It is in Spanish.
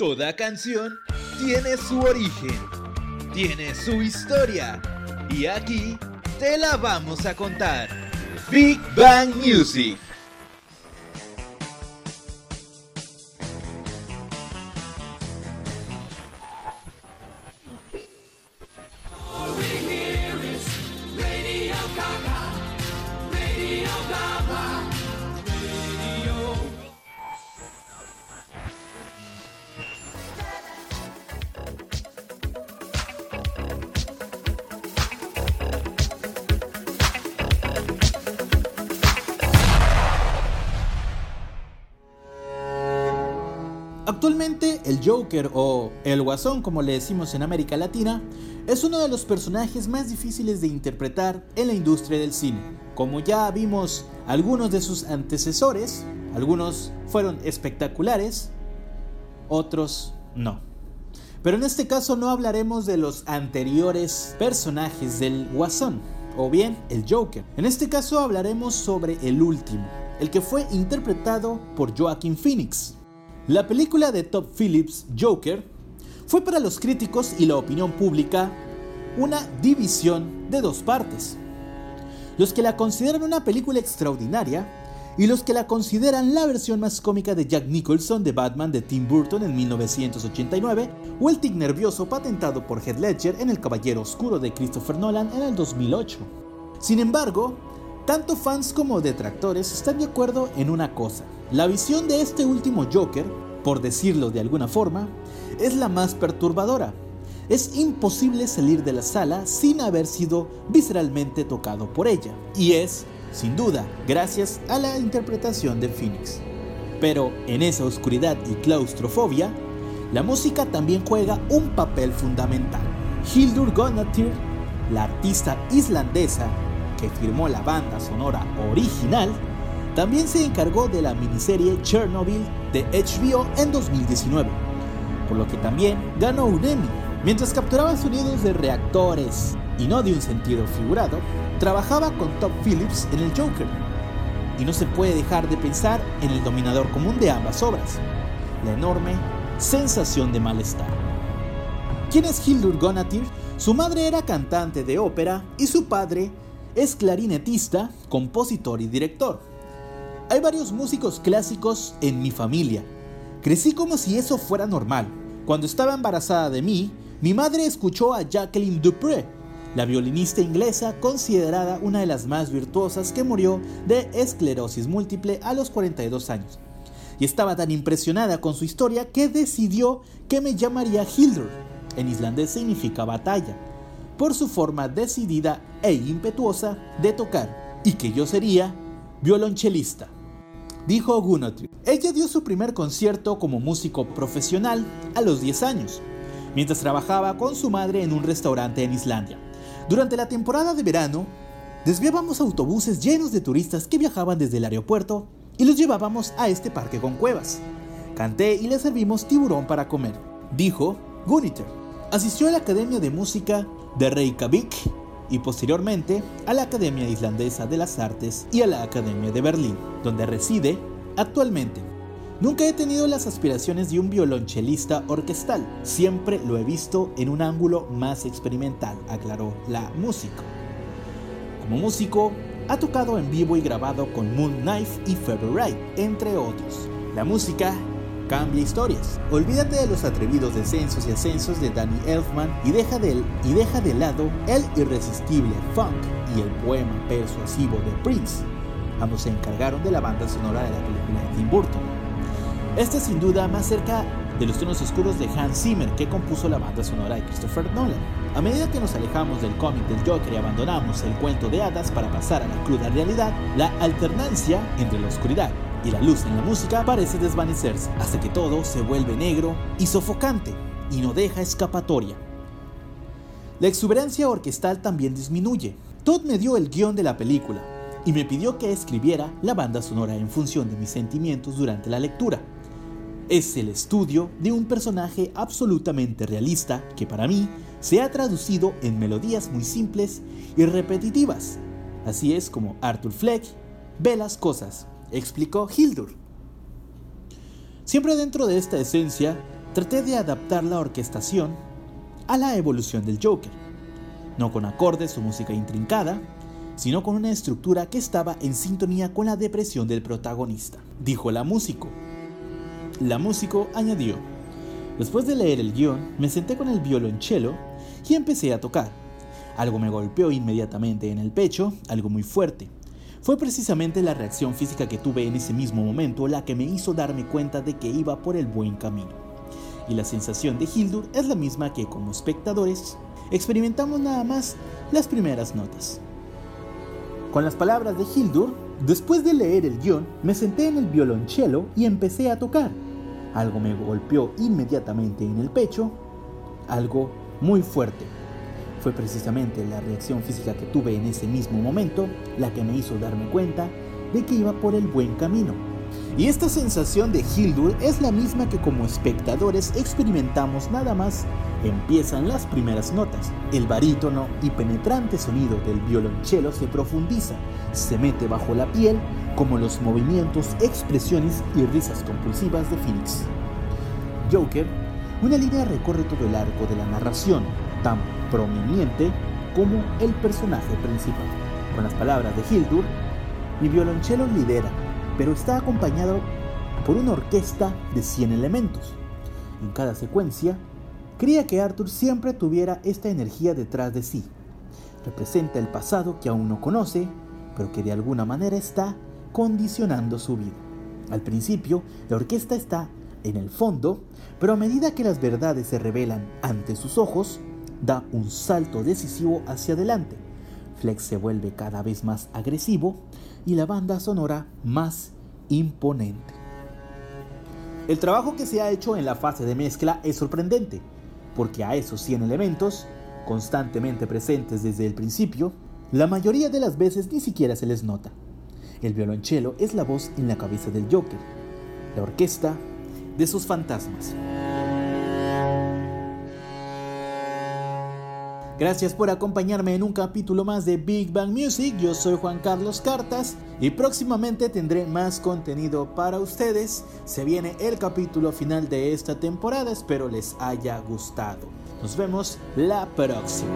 Toda canción tiene su origen, tiene su historia y aquí te la vamos a contar. Big Bang Music. Actualmente el Joker o el Guasón como le decimos en América Latina es uno de los personajes más difíciles de interpretar en la industria del cine. Como ya vimos algunos de sus antecesores, algunos fueron espectaculares, otros no. Pero en este caso no hablaremos de los anteriores personajes del Guasón, o bien el Joker. En este caso hablaremos sobre el último, el que fue interpretado por Joaquin Phoenix. La película de Top Phillips, Joker, fue para los críticos y la opinión pública una división de dos partes. Los que la consideran una película extraordinaria y los que la consideran la versión más cómica de Jack Nicholson de Batman de Tim Burton en 1989 o el tic nervioso patentado por Heath Ledger en El Caballero Oscuro de Christopher Nolan en el 2008. Sin embargo, tanto fans como detractores están de acuerdo en una cosa. La visión de este último Joker, por decirlo de alguna forma, es la más perturbadora. Es imposible salir de la sala sin haber sido visceralmente tocado por ella. Y es, sin duda, gracias a la interpretación de Phoenix. Pero en esa oscuridad y claustrofobia, la música también juega un papel fundamental. Hildur Guðnadóttir, la artista islandesa que firmó la banda sonora original, también se encargó de la miniserie Chernobyl de HBO en 2019, por lo que también ganó un Emmy. Mientras capturaba sonidos de reactores y no de un sentido figurado, trabajaba con Top Phillips en el Joker. Y no se puede dejar de pensar en el dominador común de ambas obras, la enorme sensación de malestar. ¿Quién es Hildur Guðnadóttir? Su madre era cantante de ópera y su padre es clarinetista, compositor y director. Hay varios músicos clásicos en mi familia. Crecí como si eso fuera normal. Cuando estaba embarazada de mí, mi madre escuchó a Jacqueline Dupré, la violinista inglesa considerada una de las más virtuosas que murió de esclerosis múltiple a los 42 años. Y estaba tan impresionada con su historia que decidió que me llamaría Hildur. En islandés significa batalla por su forma decidida e impetuosa de tocar, y que yo sería violonchelista. Dijo Gunnotri. Ella dio su primer concierto como músico profesional a los 10 años, mientras trabajaba con su madre en un restaurante en Islandia. Durante la temporada de verano, desviábamos autobuses llenos de turistas que viajaban desde el aeropuerto y los llevábamos a este parque con cuevas. Canté y le servimos tiburón para comer, dijo Guniter. Asistió a la Academia de Música de Reykjavik y posteriormente a la Academia Islandesa de las Artes y a la Academia de Berlín, donde reside actualmente. Nunca he tenido las aspiraciones de un violonchelista orquestal, siempre lo he visto en un ángulo más experimental, aclaró la música. Como músico, ha tocado en vivo y grabado con Moon Knife y Feather entre otros. La música cambia historias. Olvídate de los atrevidos descensos y ascensos de Danny Elfman y deja de, lado el irresistible funk y el poema persuasivo de Prince. Ambos se encargaron de la banda sonora de la película de Tim Burton. Este sin duda más cerca de los tonos oscuros de Hans Zimmer que compuso la banda sonora de Christopher Nolan. A medida que nos alejamos del cómic del Joker y abandonamos el cuento de hadas para pasar a la cruda realidad, la alternancia entre la oscuridad y la luz en la música parece desvanecerse hasta que todo se vuelve negro y sofocante y no deja escapatoria. La exuberancia orquestal también disminuye. Todd me dio el guion de la película y me pidió que escribiera la banda sonora en función de mis sentimientos durante la lectura. Es el estudio de un personaje absolutamente realista que para mí se ha traducido en melodías muy simples y repetitivas. Así es como Arthur Fleck ve las cosas explicó Hildur. Siempre dentro de esta esencia traté de adaptar la orquestación a la evolución del Joker, no con acordes o música intrincada, sino con una estructura que estaba en sintonía con la depresión del protagonista, dijo la músico. La músico añadió, después de leer el guion, me senté con el violonchelo y empecé a tocar. Algo me golpeó inmediatamente en el pecho, algo muy fuerte. Fue precisamente la reacción física que tuve en ese mismo momento la que me hizo darme cuenta de que iba por el buen camino. Y la sensación de Hildur es la misma que como espectadores experimentamos nada más las primeras notas. Con las palabras de Hildur, después de leer el guion, me senté en el violonchelo y empecé a tocar. Algo me golpeó inmediatamente en el pecho, algo muy fuerte. Fue precisamente la reacción física que tuve en ese mismo momento la que me hizo darme cuenta de que iba por el buen camino. Y esta sensación de Hildur es la misma que como espectadores experimentamos nada más empiezan las primeras notas. El barítono y penetrante sonido del violonchelo se profundiza, se mete bajo la piel como los movimientos, expresiones y risas compulsivas de Phoenix. Joker, una línea recorre todo el arco de la narración, tan prominente como el personaje principal. Con las palabras de Hildur, mi violonchelo lidera, pero está acompañado por una orquesta de 100 elementos. En cada secuencia, quería que Arthur siempre tuviera esta energía detrás de sí. Representa el pasado que aún no conoce, pero que de alguna manera está condicionando su vida. Al principio, la orquesta está en el fondo, pero a medida que las verdades se revelan ante sus ojos, da un salto decisivo hacia adelante. Flex se vuelve cada vez más agresivo y la banda sonora más imponente. El trabajo que se ha hecho en la fase de mezcla es sorprendente, porque a esos 100 elementos, constantemente presentes desde el principio, la mayoría de las veces ni siquiera se les nota. El violonchelo es la voz en la cabeza del Joker, la orquesta de sus fantasmas. Gracias por acompañarme en un capítulo más de Big Bang Music. Yo soy Juan Carlos Cartas y próximamente tendré más contenido para ustedes. Se viene el capítulo final de esta temporada. Espero les haya gustado. Nos vemos la próxima.